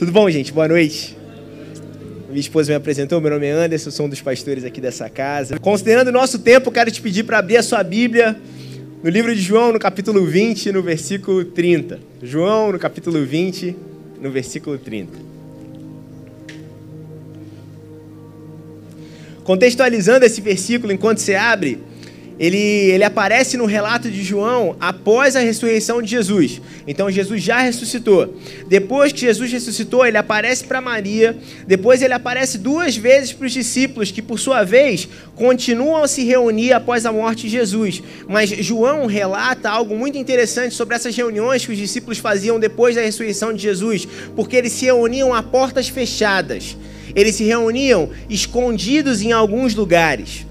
Tudo bom, gente? Boa noite. Minha esposa me apresentou, meu nome é Anderson, sou um dos pastores aqui dessa casa. Considerando o nosso tempo, quero te pedir para abrir a sua Bíblia no livro de João, no capítulo 20, no versículo 30. João, no capítulo 20, no versículo 30. Contextualizando esse versículo enquanto você abre, ele, ele aparece no relato de João após a ressurreição de Jesus. Então Jesus já ressuscitou. Depois que Jesus ressuscitou, ele aparece para Maria. Depois ele aparece duas vezes para os discípulos, que por sua vez continuam a se reunir após a morte de Jesus. Mas João relata algo muito interessante sobre essas reuniões que os discípulos faziam depois da ressurreição de Jesus, porque eles se reuniam a portas fechadas. Eles se reuniam escondidos em alguns lugares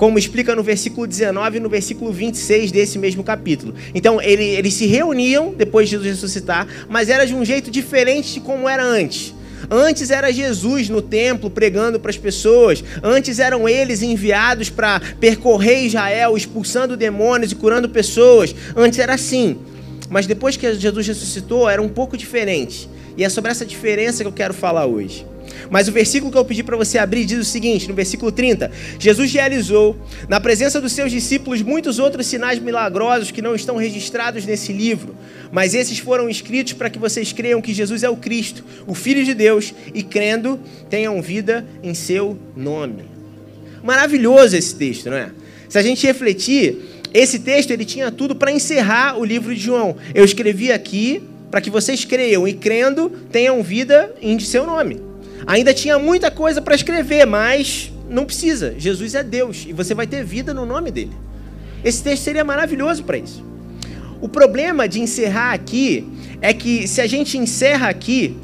como explica no versículo 19 e no versículo 26 desse mesmo capítulo. Então, ele, eles se reuniam depois de Jesus ressuscitar, mas era de um jeito diferente de como era antes. Antes era Jesus no templo pregando para as pessoas. Antes eram eles enviados para percorrer Israel, expulsando demônios e curando pessoas. Antes era assim. Mas depois que Jesus ressuscitou, era um pouco diferente. E é sobre essa diferença que eu quero falar hoje. Mas o versículo que eu pedi para você abrir diz o seguinte, no versículo 30: Jesus realizou, na presença dos seus discípulos, muitos outros sinais milagrosos que não estão registrados nesse livro, mas esses foram escritos para que vocês creiam que Jesus é o Cristo, o Filho de Deus, e crendo, tenham vida em seu nome. Maravilhoso esse texto, não é? Se a gente refletir, esse texto ele tinha tudo para encerrar o livro de João. Eu escrevi aqui para que vocês creiam e crendo tenham vida em seu nome. Ainda tinha muita coisa para escrever, mas não precisa. Jesus é Deus e você vai ter vida no nome dele. Esse texto seria maravilhoso para isso. O problema de encerrar aqui é que se a gente encerra aqui,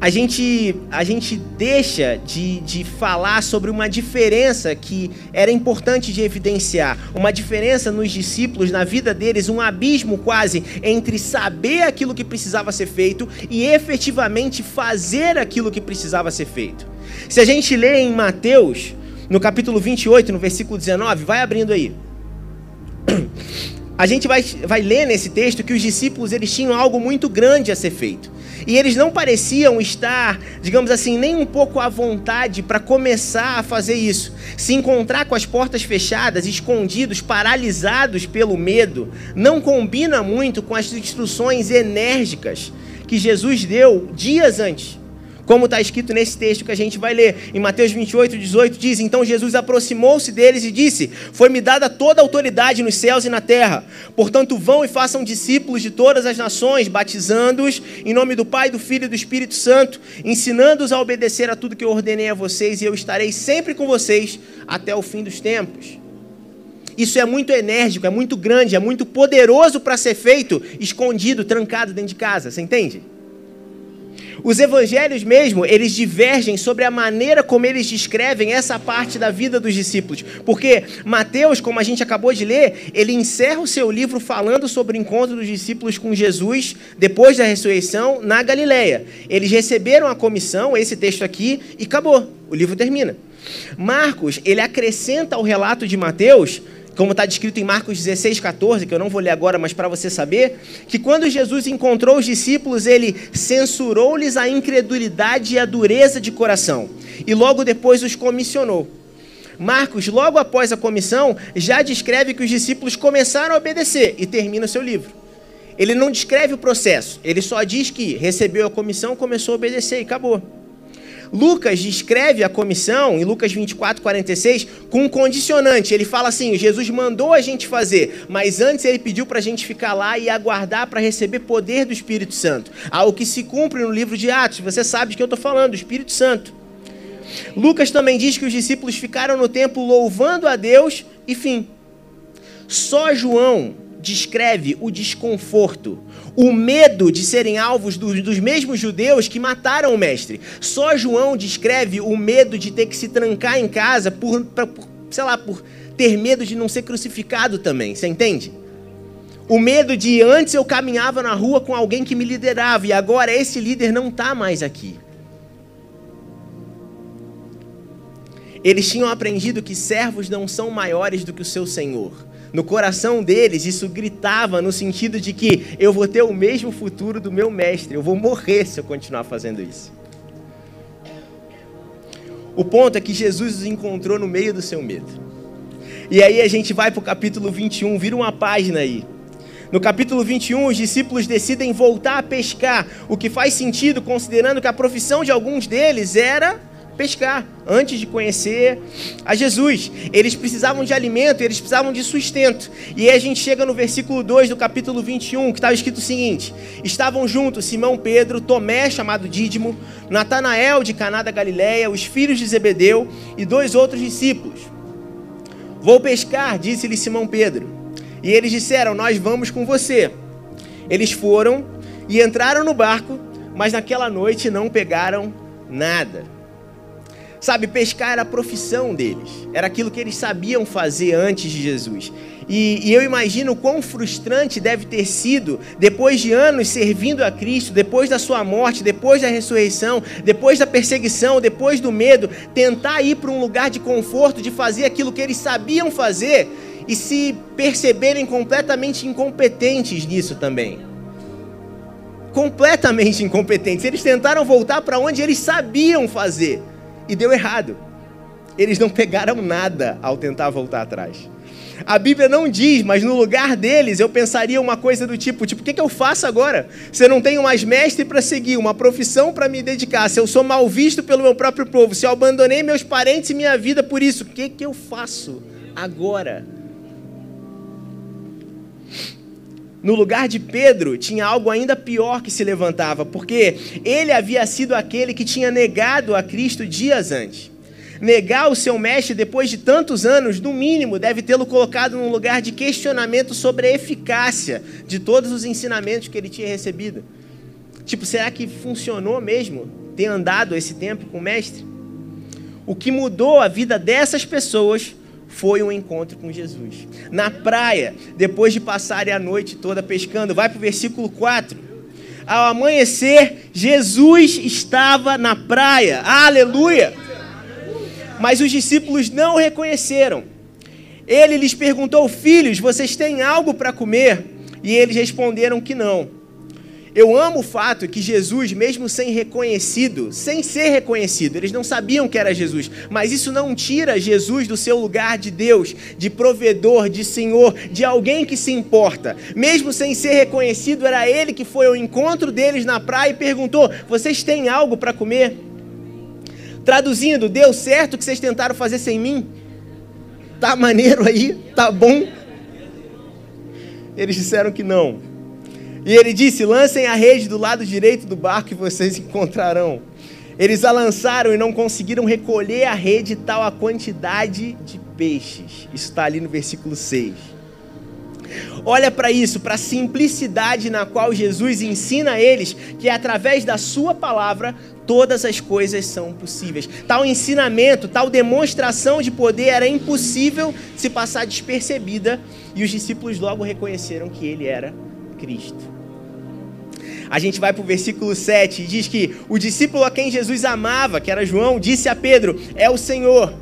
a gente, a gente deixa de, de falar sobre uma diferença que era importante de evidenciar. Uma diferença nos discípulos, na vida deles, um abismo quase entre saber aquilo que precisava ser feito e efetivamente fazer aquilo que precisava ser feito. Se a gente lê em Mateus, no capítulo 28, no versículo 19, vai abrindo aí. A gente vai, vai ler nesse texto que os discípulos eles tinham algo muito grande a ser feito. E eles não pareciam estar, digamos assim, nem um pouco à vontade para começar a fazer isso. Se encontrar com as portas fechadas, escondidos, paralisados pelo medo, não combina muito com as instruções enérgicas que Jesus deu dias antes. Como está escrito nesse texto que a gente vai ler, em Mateus 28, 18, diz: Então Jesus aproximou-se deles e disse: Foi-me dada toda a autoridade nos céus e na terra. Portanto, vão e façam discípulos de todas as nações, batizando-os em nome do Pai, do Filho e do Espírito Santo, ensinando-os a obedecer a tudo que eu ordenei a vocês, e eu estarei sempre com vocês até o fim dos tempos. Isso é muito enérgico, é muito grande, é muito poderoso para ser feito escondido, trancado dentro de casa. Você entende? Os evangelhos mesmo, eles divergem sobre a maneira como eles descrevem essa parte da vida dos discípulos. Porque Mateus, como a gente acabou de ler, ele encerra o seu livro falando sobre o encontro dos discípulos com Jesus depois da ressurreição na Galileia. Eles receberam a comissão, esse texto aqui, e acabou. O livro termina. Marcos, ele acrescenta ao relato de Mateus como está descrito em Marcos 16, 14, que eu não vou ler agora, mas para você saber, que quando Jesus encontrou os discípulos, ele censurou-lhes a incredulidade e a dureza de coração, e logo depois os comissionou. Marcos, logo após a comissão, já descreve que os discípulos começaram a obedecer e termina o seu livro. Ele não descreve o processo, ele só diz que recebeu a comissão, começou a obedecer e acabou. Lucas descreve a comissão, em Lucas 24, 46, com um condicionante. Ele fala assim: Jesus mandou a gente fazer, mas antes ele pediu para a gente ficar lá e aguardar para receber poder do Espírito Santo. Algo que se cumpre no livro de Atos. Você sabe de que eu estou falando, do Espírito Santo. Lucas também diz que os discípulos ficaram no templo louvando a Deus e fim. Só João descreve o desconforto, o medo de serem alvos dos, dos mesmos judeus que mataram o mestre. Só João descreve o medo de ter que se trancar em casa por, por sei lá, por ter medo de não ser crucificado também. Você entende? O medo de antes eu caminhava na rua com alguém que me liderava e agora esse líder não está mais aqui. Eles tinham aprendido que servos não são maiores do que o seu senhor. No coração deles, isso gritava no sentido de que eu vou ter o mesmo futuro do meu mestre, eu vou morrer se eu continuar fazendo isso. O ponto é que Jesus os encontrou no meio do seu medo. E aí a gente vai para o capítulo 21, vira uma página aí. No capítulo 21, os discípulos decidem voltar a pescar, o que faz sentido considerando que a profissão de alguns deles era pescar, antes de conhecer a Jesus. Eles precisavam de alimento, eles precisavam de sustento. E aí a gente chega no versículo 2 do capítulo 21, que está escrito o seguinte: Estavam juntos Simão Pedro, Tomé, chamado Dídimo, Natanael de Caná da Galileia, os filhos de Zebedeu e dois outros discípulos. Vou pescar, disse-lhe Simão Pedro. E eles disseram: Nós vamos com você. Eles foram e entraram no barco, mas naquela noite não pegaram nada. Sabe, pescar era a profissão deles, era aquilo que eles sabiam fazer antes de Jesus. E, e, eu imagino quão frustrante deve ter sido, depois de anos servindo a Cristo, depois da sua morte, depois da ressurreição, depois da perseguição, depois do medo, tentar ir para um lugar de conforto, de fazer aquilo que eles sabiam fazer e se perceberem completamente incompetentes nisso também. Completamente incompetentes. Eles tentaram voltar para onde eles sabiam fazer e deu errado. Eles não pegaram nada ao tentar voltar atrás. A Bíblia não diz, mas no lugar deles eu pensaria uma coisa do tipo: tipo, o que, que eu faço agora? Se eu não tenho mais mestre para seguir, uma profissão para me dedicar, se eu sou mal visto pelo meu próprio povo, se eu abandonei meus parentes e minha vida por isso, o que, que eu faço agora? No lugar de Pedro, tinha algo ainda pior que se levantava, porque ele havia sido aquele que tinha negado a Cristo dias antes. Negar o seu mestre depois de tantos anos, no mínimo, deve tê-lo colocado num lugar de questionamento sobre a eficácia de todos os ensinamentos que ele tinha recebido. Tipo, será que funcionou mesmo ter andado esse tempo com o mestre? O que mudou a vida dessas pessoas foi um encontro com Jesus. Na praia, depois de passarem a noite toda pescando, vai para o versículo 4. Ao amanhecer, Jesus estava na praia. Aleluia! Mas os discípulos não o reconheceram. Ele lhes perguntou: Filhos, vocês têm algo para comer? E eles responderam que não. Eu amo o fato que Jesus, mesmo sem reconhecido, sem ser reconhecido, eles não sabiam que era Jesus, mas isso não tira Jesus do seu lugar de Deus, de provedor, de Senhor, de alguém que se importa. Mesmo sem ser reconhecido, era ele que foi ao encontro deles na praia e perguntou: Vocês têm algo para comer? Traduzindo, deu certo o que vocês tentaram fazer sem mim? Tá maneiro aí? Tá bom? Eles disseram que não. E ele disse: Lancem a rede do lado direito do barco e vocês encontrarão. Eles a lançaram e não conseguiram recolher a rede tal a quantidade de peixes. Isso está ali no versículo 6. Olha para isso, para a simplicidade na qual Jesus ensina a eles que através da sua palavra todas as coisas são possíveis. Tal ensinamento, tal demonstração de poder era impossível se passar despercebida e os discípulos logo reconheceram que ele era Cristo a gente vai para o versículo 7 e diz que o discípulo a quem Jesus amava, que era João, disse a Pedro: É o Senhor.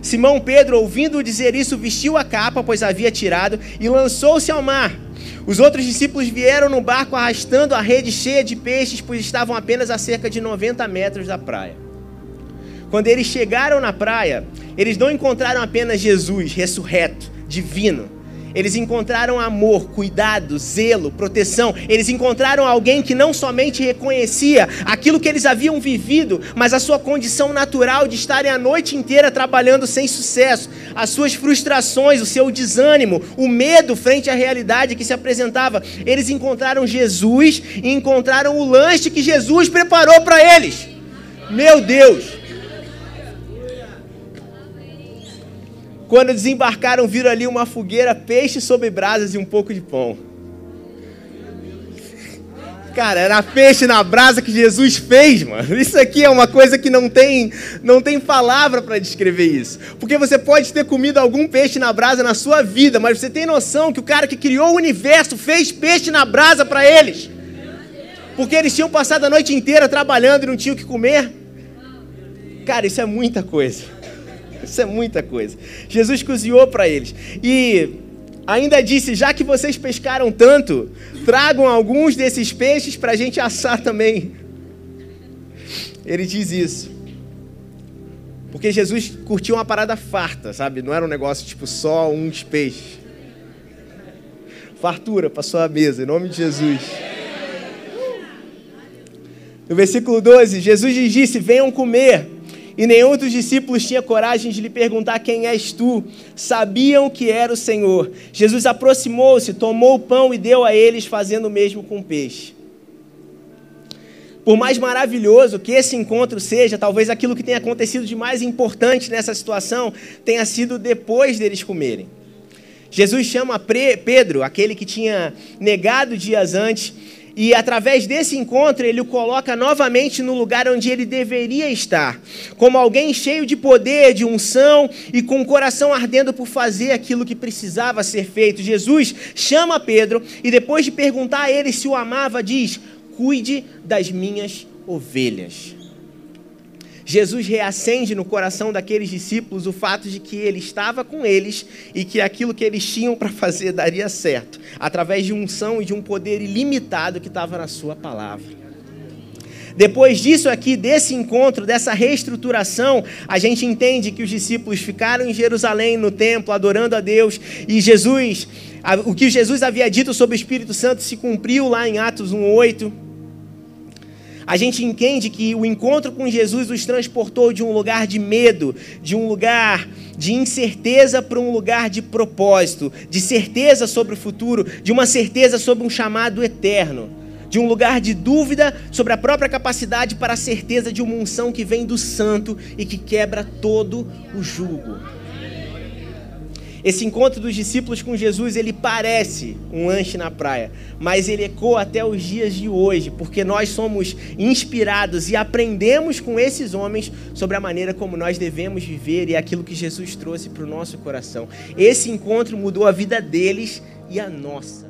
Simão Pedro, ouvindo dizer isso, vestiu a capa, pois havia tirado, e lançou-se ao mar. Os outros discípulos vieram no barco arrastando a rede cheia de peixes, pois estavam apenas a cerca de 90 metros da praia. Quando eles chegaram na praia, eles não encontraram apenas Jesus ressurreto, divino, eles encontraram amor, cuidado, zelo, proteção. Eles encontraram alguém que não somente reconhecia aquilo que eles haviam vivido, mas a sua condição natural de estarem a noite inteira trabalhando sem sucesso, as suas frustrações, o seu desânimo, o medo frente à realidade que se apresentava. Eles encontraram Jesus e encontraram o lanche que Jesus preparou para eles. Meu Deus! Quando desembarcaram, viram ali uma fogueira, peixe sobre brasas e um pouco de pão. Cara, era peixe na brasa que Jesus fez, mano. Isso aqui é uma coisa que não tem, não tem palavra para descrever isso. Porque você pode ter comido algum peixe na brasa na sua vida, mas você tem noção que o cara que criou o universo fez peixe na brasa para eles. Porque eles tinham passado a noite inteira trabalhando e não tinham o que comer. Cara, isso é muita coisa. Isso é muita coisa. Jesus cozinhou para eles. E Ainda disse: Já que vocês pescaram tanto, tragam alguns desses peixes para a gente assar também. Ele diz isso. Porque Jesus curtiu uma parada farta, sabe? Não era um negócio tipo só uns peixes. Fartura para sua mesa, em nome de Jesus. No versículo 12, Jesus lhes disse: Venham comer. E nenhum dos discípulos tinha coragem de lhe perguntar quem és tu. Sabiam que era o Senhor. Jesus aproximou-se, tomou o pão e deu a eles, fazendo o mesmo com o peixe. Por mais maravilhoso que esse encontro seja, talvez aquilo que tenha acontecido de mais importante nessa situação tenha sido depois deles comerem. Jesus chama Pedro, aquele que tinha negado dias antes, e através desse encontro ele o coloca novamente no lugar onde ele deveria estar, como alguém cheio de poder, de unção e com o coração ardendo por fazer aquilo que precisava ser feito. Jesus chama Pedro e depois de perguntar a ele se o amava, diz: Cuide das minhas ovelhas. Jesus reacende no coração daqueles discípulos o fato de que ele estava com eles e que aquilo que eles tinham para fazer daria certo, através de unção e de um poder ilimitado que estava na sua palavra. Depois disso aqui, desse encontro, dessa reestruturação, a gente entende que os discípulos ficaram em Jerusalém, no templo, adorando a Deus, e Jesus, o que Jesus havia dito sobre o Espírito Santo se cumpriu lá em Atos 1:8 a gente entende que o encontro com Jesus os transportou de um lugar de medo, de um lugar de incerteza para um lugar de propósito, de certeza sobre o futuro, de uma certeza sobre um chamado eterno, de um lugar de dúvida sobre a própria capacidade para a certeza de uma unção que vem do santo e que quebra todo o jugo. Esse encontro dos discípulos com Jesus, ele parece um lanche na praia, mas ele ecoa até os dias de hoje, porque nós somos inspirados e aprendemos com esses homens sobre a maneira como nós devemos viver e aquilo que Jesus trouxe para o nosso coração. Esse encontro mudou a vida deles e a nossa.